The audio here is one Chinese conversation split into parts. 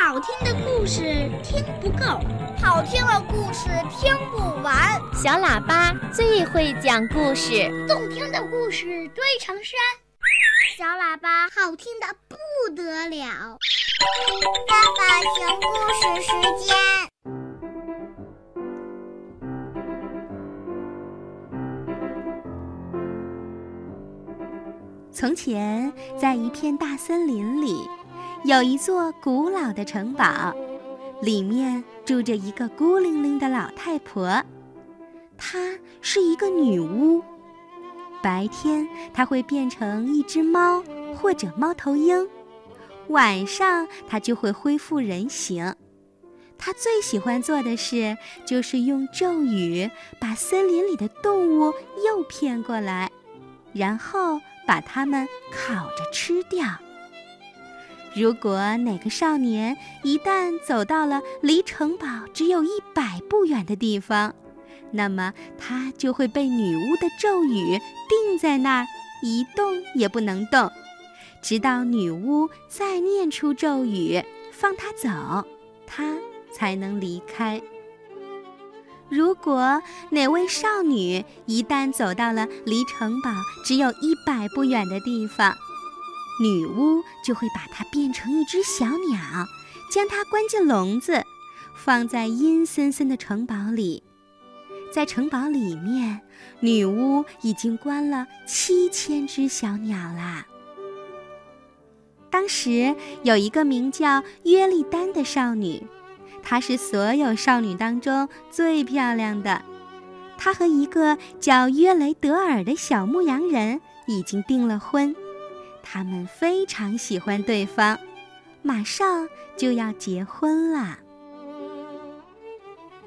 好听的故事听不够，好听的故事听不完。小喇叭最会讲故事，动听的故事堆成山。小喇叭好听的不得了。爸爸讲故事时间。从前，在一片大森林里。有一座古老的城堡，里面住着一个孤零零的老太婆，她是一个女巫。白天，她会变成一只猫或者猫头鹰；晚上，她就会恢复人形。她最喜欢做的事就是用咒语把森林里的动物诱骗过来，然后把它们烤着吃掉。如果哪个少年一旦走到了离城堡只有一百步远的地方，那么他就会被女巫的咒语定在那儿，一动也不能动，直到女巫再念出咒语放他走，他才能离开。如果哪位少女一旦走到了离城堡只有一百步远的地方，女巫就会把它变成一只小鸟，将它关进笼子，放在阴森森的城堡里。在城堡里面，女巫已经关了七千只小鸟啦。当时有一个名叫约丽丹的少女，她是所有少女当中最漂亮的。她和一个叫约雷德尔的小牧羊人已经订了婚。他们非常喜欢对方，马上就要结婚了。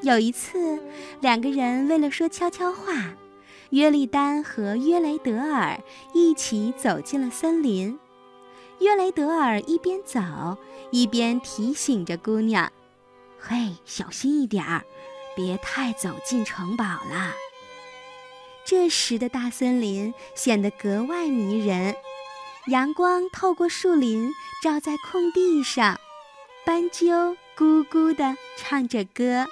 有一次，两个人为了说悄悄话，约丽丹和约雷德尔一起走进了森林。约雷德尔一边走一边提醒着姑娘：“嘿，小心一点儿，别太走进城堡了。”这时的大森林显得格外迷人。阳光透过树林，照在空地上，斑鸠咕咕地唱着歌。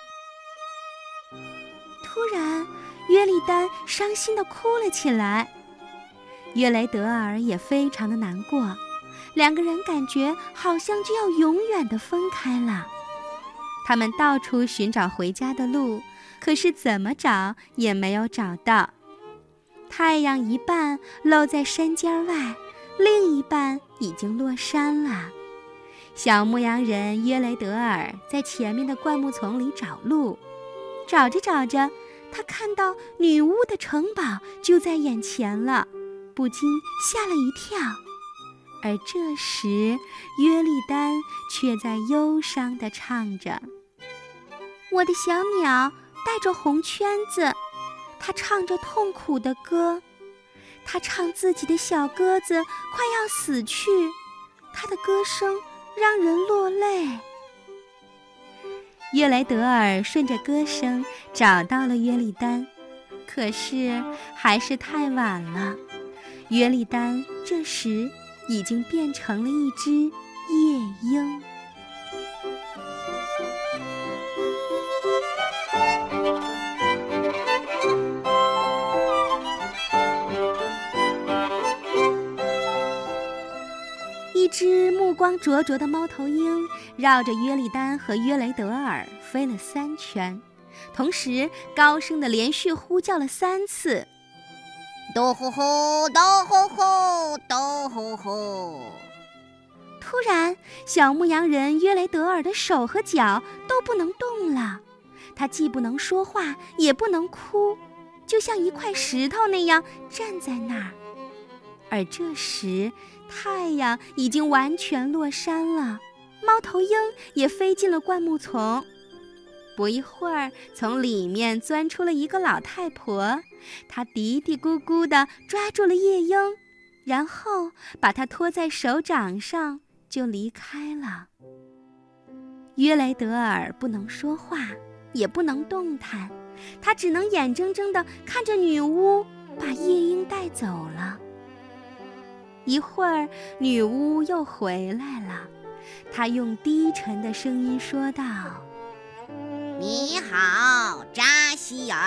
突然，约丽丹伤心地哭了起来，约雷德尔也非常的难过，两个人感觉好像就要永远的分开了。他们到处寻找回家的路，可是怎么找也没有找到。太阳一半露在山尖外。另一半已经落山了。小牧羊人约雷德尔在前面的灌木丛里找路，找着找着，他看到女巫的城堡就在眼前了，不禁吓了一跳。而这时，约丽丹却在忧伤地唱着：“我的小鸟带着红圈子，它唱着痛苦的歌。”他唱自己的小鸽子快要死去，他的歌声让人落泪。约雷德尔顺着歌声找到了约丽丹，可是还是太晚了。约丽丹这时已经变成了一只夜莺。光灼灼的猫头鹰绕着约利丹和约雷德尔飞了三圈，同时高声的连续呼叫了三次：“嘟呼呼，嘟呼呼，嘟呼呼。”突然，小牧羊人约雷德尔的手和脚都不能动了，他既不能说话，也不能哭，就像一块石头那样站在那儿。而这时，太阳已经完全落山了，猫头鹰也飞进了灌木丛。不一会儿，从里面钻出了一个老太婆，她嘀嘀咕咕地抓住了夜莺，然后把它托在手掌上，就离开了。约雷德尔不能说话，也不能动弹，他只能眼睁睁地看着女巫把夜莺带走了。一会儿，女巫又回来了，她用低沉的声音说道：“你好，扎西尔，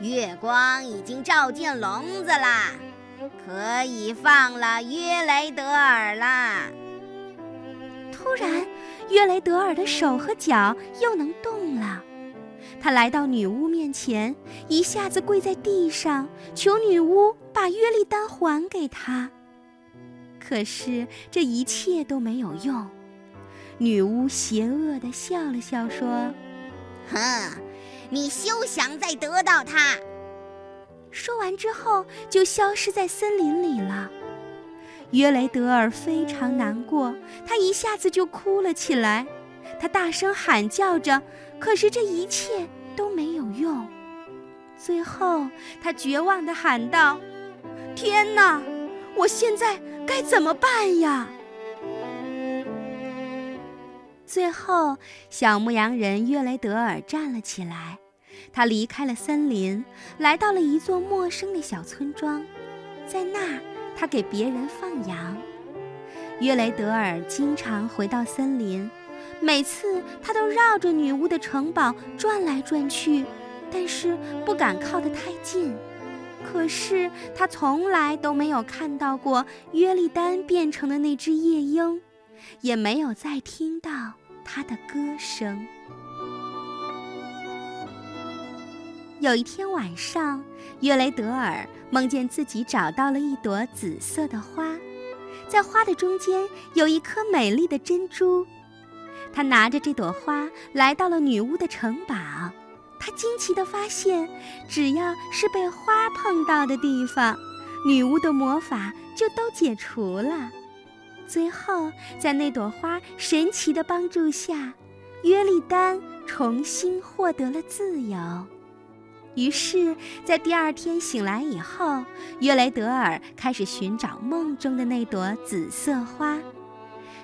月光已经照进笼子啦，可以放了约雷德尔啦。”突然，约雷德尔的手和脚又能动了。他来到女巫面前，一下子跪在地上，求女巫把约利丹还给他。可是这一切都没有用。女巫邪恶地笑了笑，说：“哼，你休想再得到它。”说完之后，就消失在森林里了。约雷德尔非常难过，他一下子就哭了起来。他大声喊叫着，可是这一切都没有用。最后，他绝望地喊道：“天哪，我现在该怎么办呀？”最后，小牧羊人约雷德尔站了起来，他离开了森林，来到了一座陌生的小村庄，在那儿，他给别人放羊。约雷德尔经常回到森林。每次他都绕着女巫的城堡转来转去，但是不敢靠得太近。可是他从来都没有看到过约利丹变成的那只夜莺，也没有再听到他的歌声。有一天晚上，约雷德尔梦见自己找到了一朵紫色的花，在花的中间有一颗美丽的珍珠。他拿着这朵花来到了女巫的城堡，他惊奇地发现，只要是被花碰到的地方，女巫的魔法就都解除了。最后，在那朵花神奇的帮助下，约利丹重新获得了自由。于是，在第二天醒来以后，约雷德尔开始寻找梦中的那朵紫色花。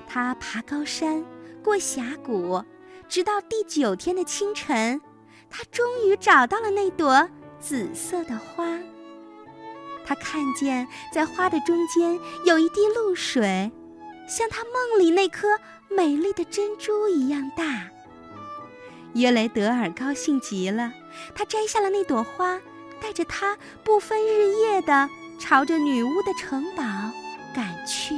他爬高山。过峡谷，直到第九天的清晨，他终于找到了那朵紫色的花。他看见在花的中间有一滴露水，像他梦里那颗美丽的珍珠一样大。约雷德尔高兴极了，他摘下了那朵花，带着它不分日夜地朝着女巫的城堡赶去。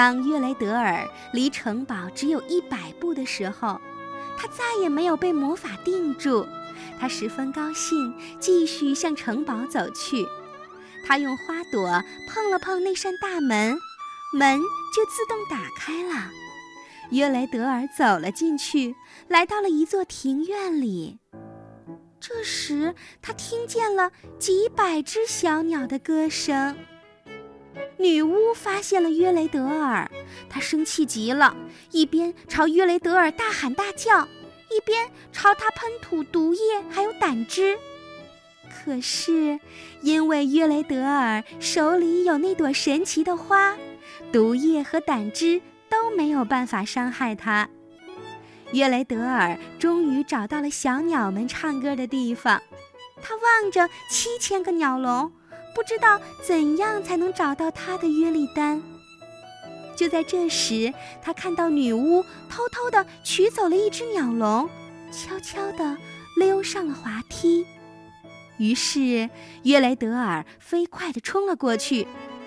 当约雷德尔离城堡只有一百步的时候，他再也没有被魔法定住。他十分高兴，继续向城堡走去。他用花朵碰了碰那扇大门，门就自动打开了。约雷德尔走了进去，来到了一座庭院里。这时，他听见了几百只小鸟的歌声。女巫发现了约雷德尔，她生气极了，一边朝约雷德尔大喊大叫，一边朝他喷吐毒液还有胆汁。可是，因为约雷德尔手里有那朵神奇的花，毒液和胆汁都没有办法伤害他。约雷德尔终于找到了小鸟们唱歌的地方，他望着七千个鸟笼。不知道怎样才能找到他的约利丹。就在这时，他看到女巫偷偷地取走了一只鸟笼，悄悄地溜上了滑梯。于是，约雷德尔飞快地冲了过去，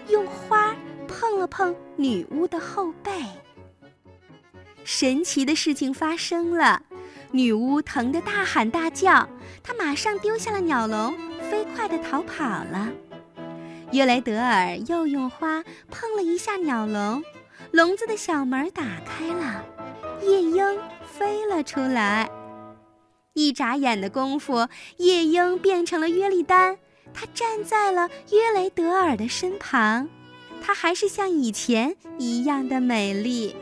用花碰了碰女巫的后背。神奇的事情发生了，女巫疼得大喊大叫，她马上丢下了鸟笼，飞快地逃跑了。约雷德尔又用花碰了一下鸟笼，笼子的小门打开了，夜莺飞了出来。一眨眼的功夫，夜莺变成了约利丹，它站在了约雷德尔的身旁，它还是像以前一样的美丽。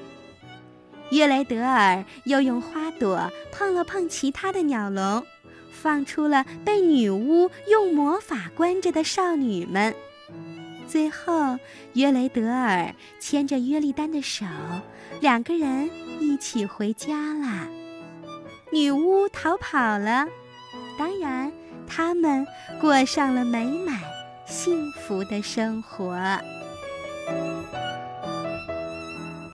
约雷德尔又用花朵碰了碰其他的鸟笼，放出了被女巫用魔法关着的少女们。最后，约雷德尔牵着约利丹的手，两个人一起回家了。女巫逃跑了，当然，他们过上了美满幸福的生活。